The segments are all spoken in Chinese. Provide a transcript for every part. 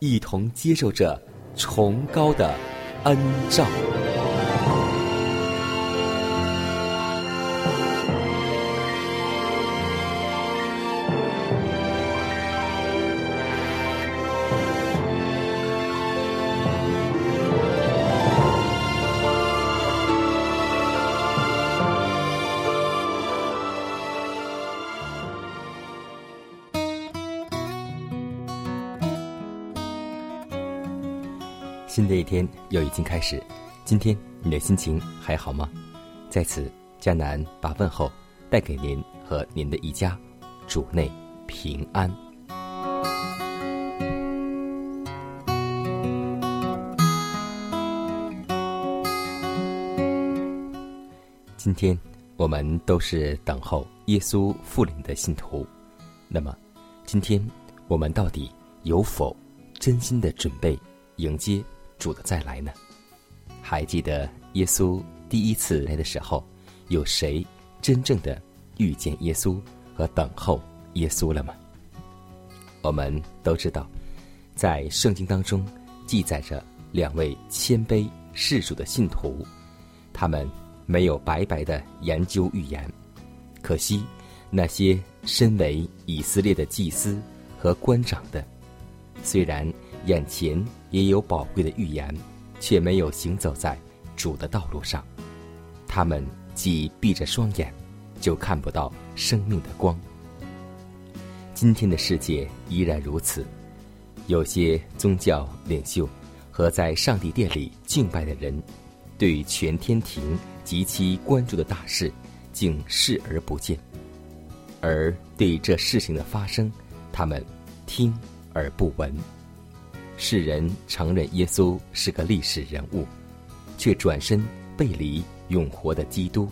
一同接受着崇高的恩照。天又已经开始，今天你的心情还好吗？在此，迦南把问候带给您和您的一家，主内平安。今天我们都是等候耶稣复临的信徒，那么，今天我们到底有否真心的准备迎接主的再来呢？还记得耶稣第一次来的时候，有谁真正的遇见耶稣和等候耶稣了吗？我们都知道，在圣经当中记载着两位谦卑世主的信徒，他们没有白白的研究预言。可惜，那些身为以色列的祭司和官长的，虽然眼前也有宝贵的预言，却没有行走在主的道路上。他们既闭着双眼，就看不到生命的光。今天的世界依然如此，有些宗教领袖和在上帝殿里敬拜的人，对全天庭极其关注的大事，竟视而不见；而对这事情的发生，他们听而不闻。世人承认耶稣是个历史人物，却转身背离永活的基督。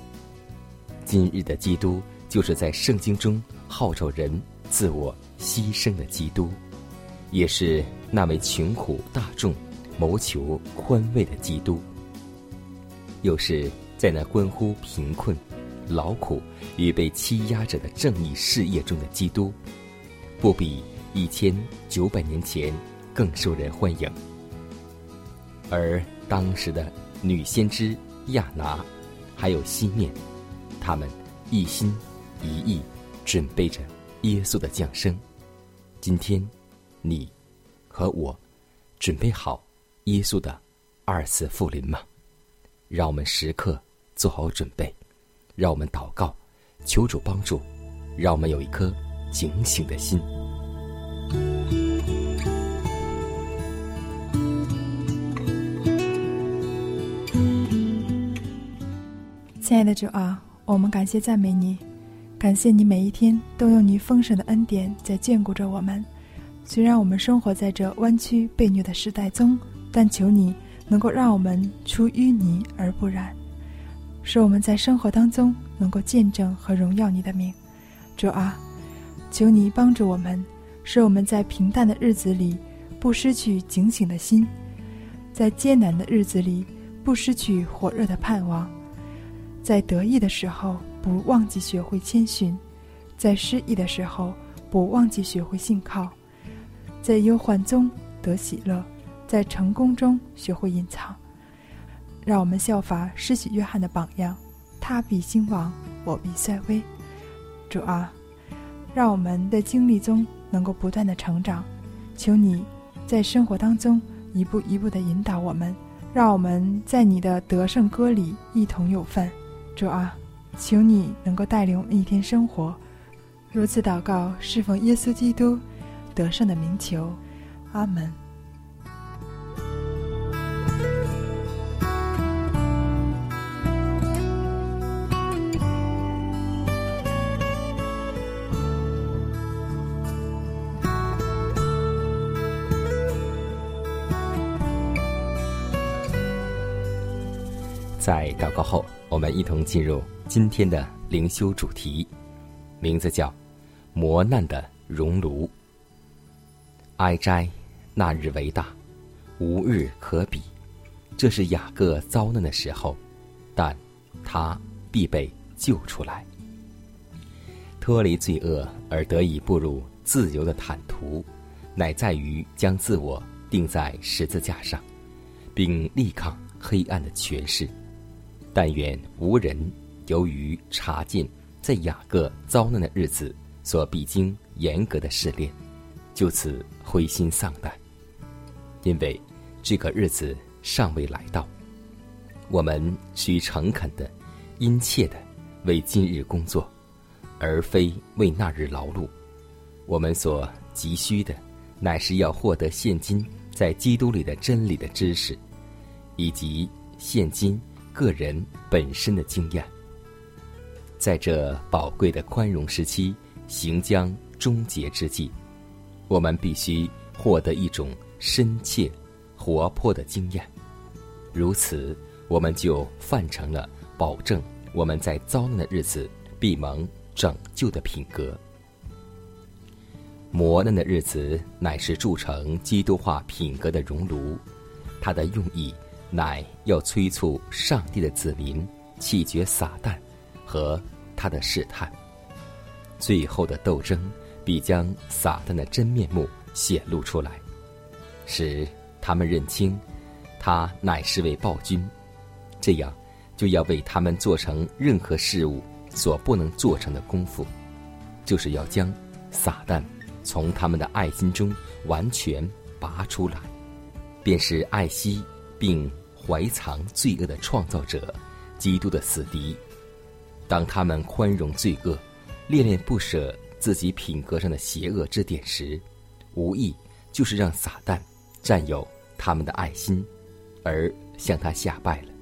今日的基督，就是在圣经中号召人自我牺牲的基督，也是那位穷苦大众谋求宽慰的基督，又是在那关乎贫困、劳苦与被欺压者的正义事业中的基督，不比一千九百年前更受人欢迎。而当时的女先知亚拿，还有西面，他们一心一意准备着耶稣的降生。今天，你和我准备好耶稣的二次复临吗？让我们时刻做好准备，让我们祷告，求主帮助，让我们有一颗警醒的心。亲爱的主啊，我们感谢赞美你，感谢你每一天都用你丰盛的恩典在眷顾着我们。虽然我们生活在这弯曲被虐的时代中，但求你能够让我们出淤泥而不染，使我们在生活当中能够见证和荣耀你的名。主啊，求你帮助我们，使我们在平淡的日子里不失去警醒的心，在艰难的日子里不失去火热的盼望。在得意的时候，不忘记学会谦逊；在失意的时候，不忘记学会信靠；在忧患中得喜乐，在成功中学会隐藏。让我们效法施洗约翰的榜样，他必兴亡，我必衰微。主啊，让我们在经历中能够不断的成长。求你在生活当中一步一步的引导我们，让我们在你的得胜歌里一同有份。主啊，求你能够带领我们一天生活。如此祷告，侍奉耶稣基督得胜的名求，阿门。在祷告后，我们一同进入今天的灵修主题，名字叫“磨难的熔炉”。哀哉，那日为大，无日可比。这是雅各遭难的时候，但他必被救出来，脱离罪恶而得以步入自由的坦途，乃在于将自我钉在十字架上，并力抗黑暗的权势。但愿无人由于查见在雅各遭难的日子所必经严格的试炼，就此灰心丧胆。因为这个日子尚未来到，我们需诚恳的、殷切的为今日工作，而非为那日劳碌。我们所急需的，乃是要获得现今在基督里的真理的知识，以及现今。个人本身的经验，在这宝贵的宽容时期行将终结之际，我们必须获得一种深切、活泼的经验。如此，我们就范成了保证我们在遭难的日子必蒙拯救的品格。磨难的日子乃是铸成基督化品格的熔炉，它的用意。乃要催促上帝的子民弃绝撒旦和他的试探。最后的斗争必将撒旦的真面目显露出来，使他们认清他乃是位暴君。这样就要为他们做成任何事物所不能做成的功夫，就是要将撒旦从他们的爱心中完全拔出来，便是爱惜。并怀藏罪恶的创造者，基督的死敌。当他们宽容罪恶，恋恋不舍自己品格上的邪恶之点时，无意就是让撒旦占有他们的爱心，而向他下拜了。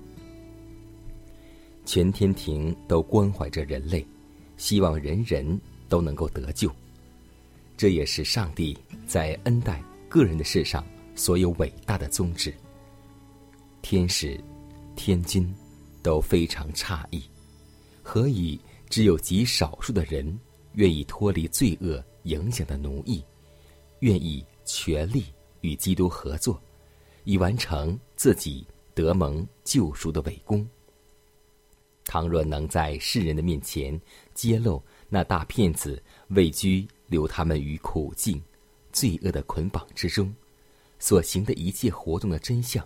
全天庭都关怀着人类，希望人人都能够得救。这也是上帝在恩待个人的事上所有伟大的宗旨。天使、天君都非常诧异，何以只有极少数的人愿意脱离罪恶影响的奴役，愿意全力与基督合作，以完成自己得蒙救赎的伟功？倘若能在世人的面前揭露那大骗子位居留他们于苦境、罪恶的捆绑之中，所行的一切活动的真相。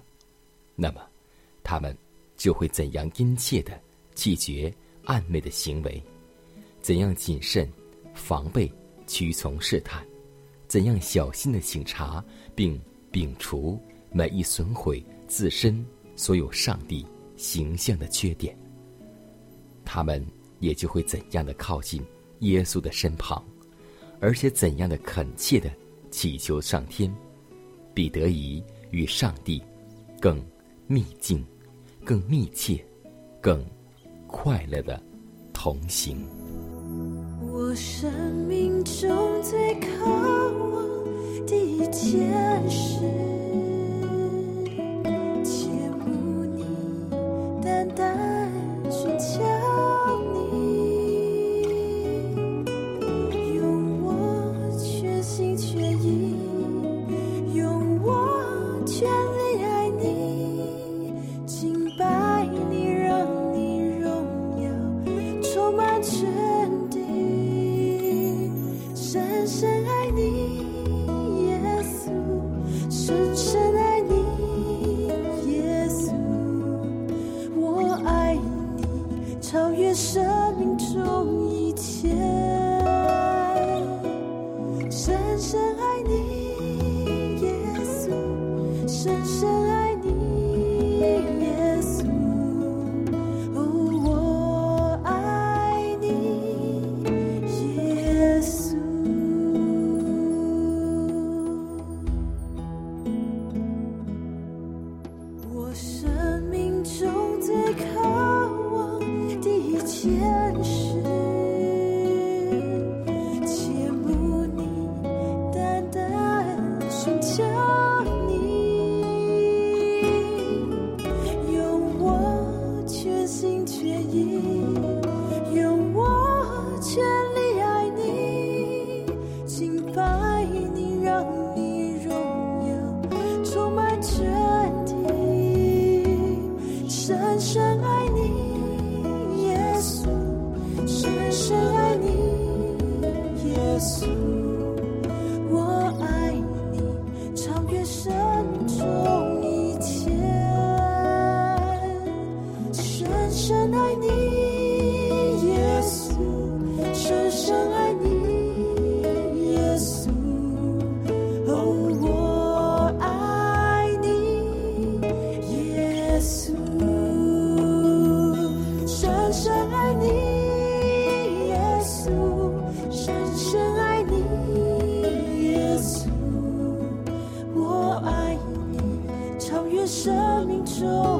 那么，他们就会怎样殷切的拒绝暧昧的行为？怎样谨慎防备屈从试探？怎样小心的醒察并摒除每一损毁自身所有上帝形象的缺点？他们也就会怎样的靠近耶稣的身旁，而且怎样的恳切的祈求上天，必得以与上帝更。秘境，更密切、更快乐的同行。我生命中最渴望的一件事。深爱。see. 就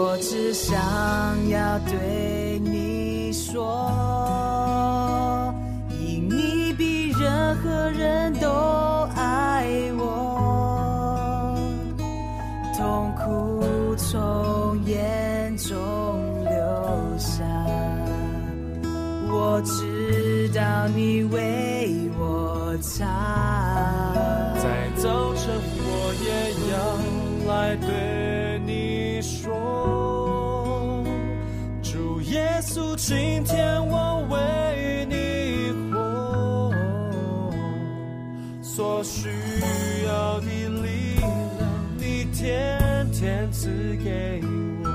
我只想要对你说因你比任何人都爱我痛苦从眼中流下我知道你为我擦。在早晨我也要来对今天我为你活，所需要的力量，你天天赐给我，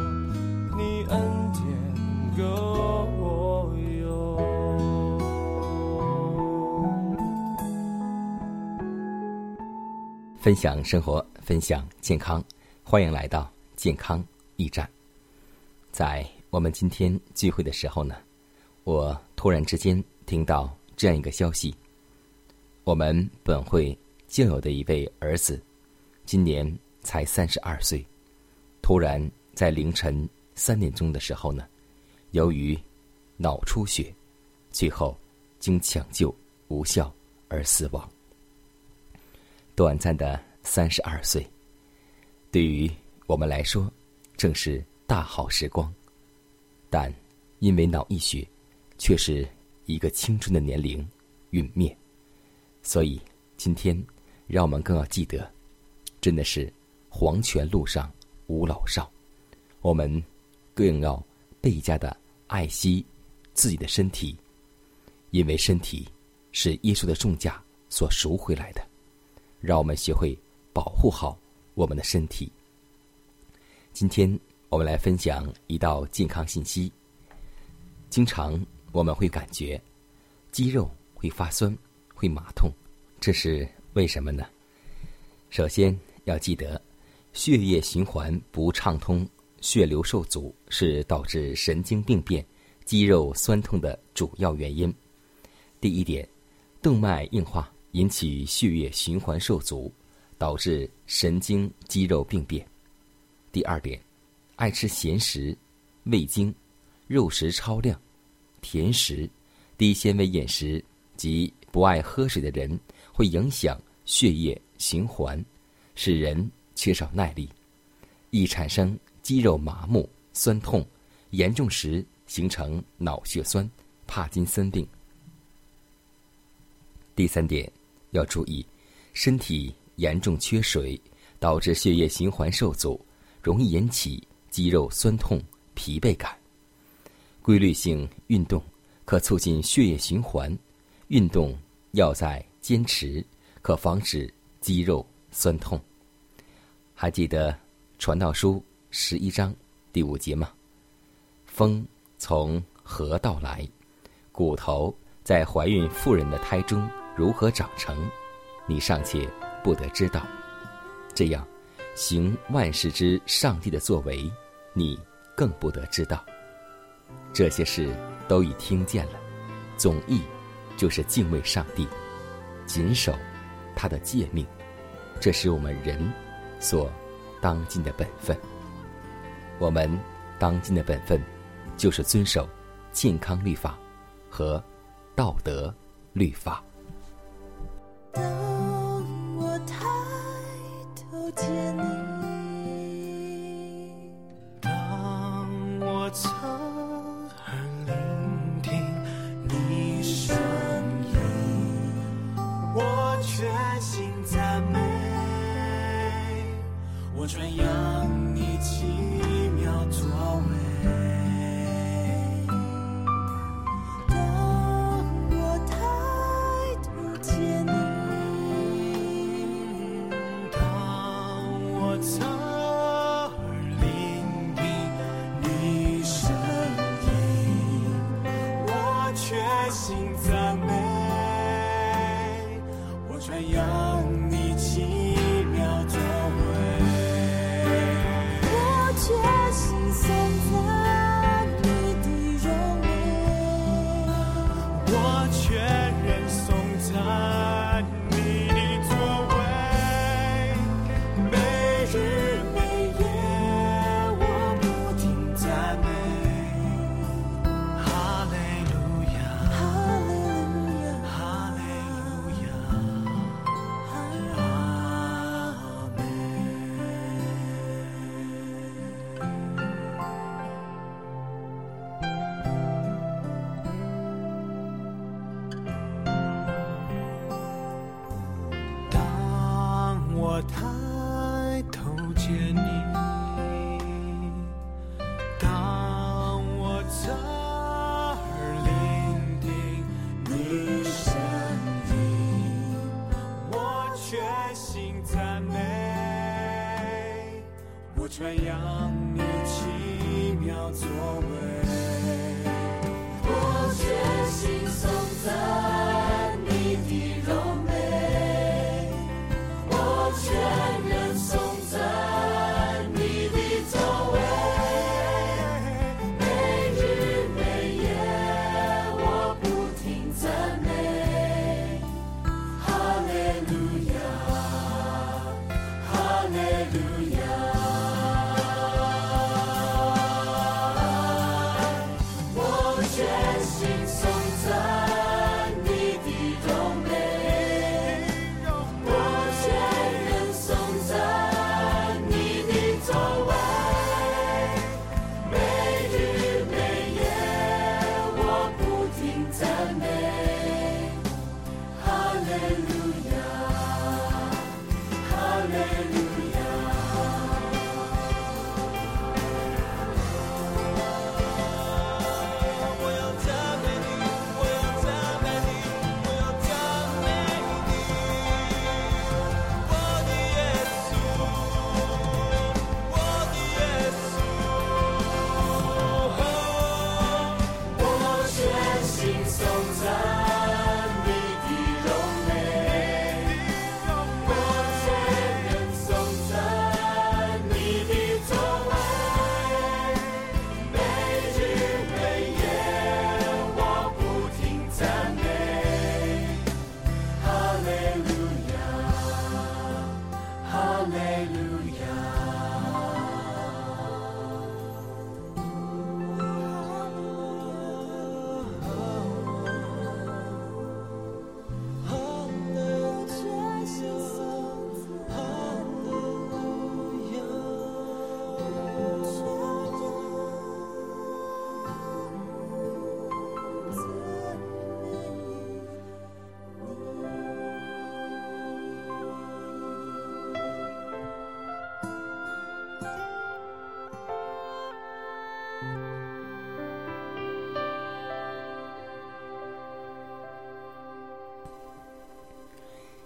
你恩典够我用。分享生活，分享健康，欢迎来到健康驿站，在。我们今天聚会的时候呢，我突然之间听到这样一个消息：我们本会旧有的一位儿子，今年才三十二岁，突然在凌晨三点钟的时候呢，由于脑出血，最后经抢救无效而死亡。短暂的三十二岁，对于我们来说，正是大好时光。但因为脑溢血，却是一个青春的年龄陨灭。所以今天，让我们更要记得，真的是黄泉路上无老少。我们更要倍加的爱惜自己的身体，因为身体是耶稣的重价所赎回来的。让我们学会保护好我们的身体。今天我们来分享一道健康信息。经常我们会感觉肌肉会发酸、会麻痛，这是为什么呢？首先要记得，血液循环不畅通、血流受阻是导致神经病变、肌肉酸痛的主要原因。第一点，动脉硬化。引起血液循环受阻，导致神经肌肉病变。第二点，爱吃咸食、味精、肉食超量、甜食、低纤维饮食及不爱喝水的人，会影响血液循环，使人缺少耐力，易产生肌肉麻木、酸痛，严重时形成脑血栓、帕金森病。第三点。要注意，身体严重缺水，导致血液循环受阻，容易引起肌肉酸痛、疲惫感。规律性运动可促进血液循环，运动要在坚持，可防止肌肉酸痛。还记得《传道书》十一章第五节吗？风从何到来？骨头在怀孕妇人的胎中。如何长成，你尚且不得知道。这样，行万事之上帝的作为，你更不得知道。这些事都已听见了，总意就是敬畏上帝，谨守他的诫命，这是我们人所当尽的本分。我们当尽的本分，就是遵守健康律法和道德律法。心在我抬头见你。全心颂赞。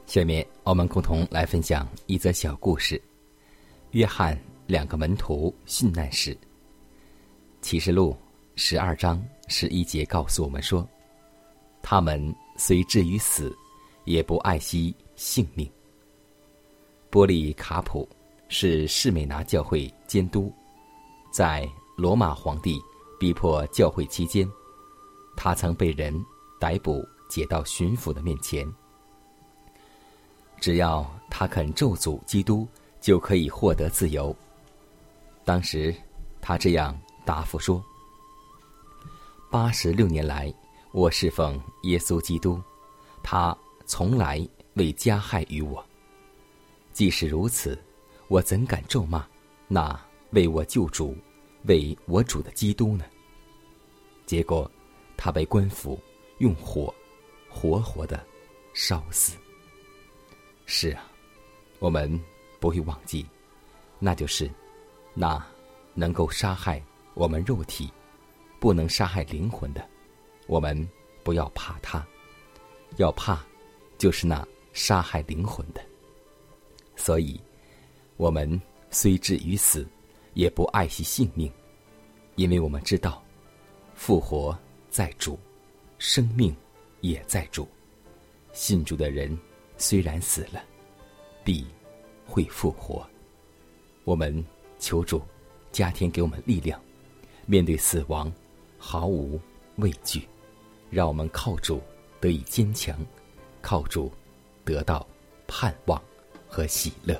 下面我们共同来分享一则小故事：约翰两个门徒殉难史。启示录十二章十一节告诉我们说：“他们虽至于死，也不爱惜性命。”波利卡普是士美拿教会监督，在罗马皇帝逼迫教会期间，他曾被人逮捕，解到巡抚的面前。只要他肯咒诅基督，就可以获得自由。当时，他这样答复说：“八十六年来，我侍奉耶稣基督，他从来未加害于我。即使如此，我怎敢咒骂那为我救主、为我主的基督呢？”结果，他被官府用火活活的烧死。是啊，我们不会忘记，那就是那能够杀害我们肉体，不能杀害灵魂的。我们不要怕他，要怕就是那杀害灵魂的。所以，我们虽至于死，也不爱惜性命，因为我们知道，复活在主，生命也在主。信主的人。虽然死了，必会复活。我们求助加添给我们力量，面对死亡毫无畏惧，让我们靠主得以坚强，靠主得到盼望和喜乐。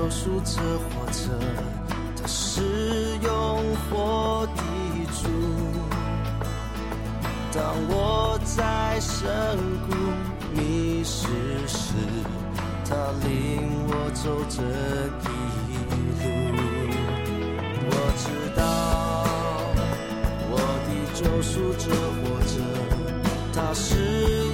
救赎者活着，他是用火的主。当我在深谷迷失时，他领我走这一路。我知道我的救赎者活着，他是。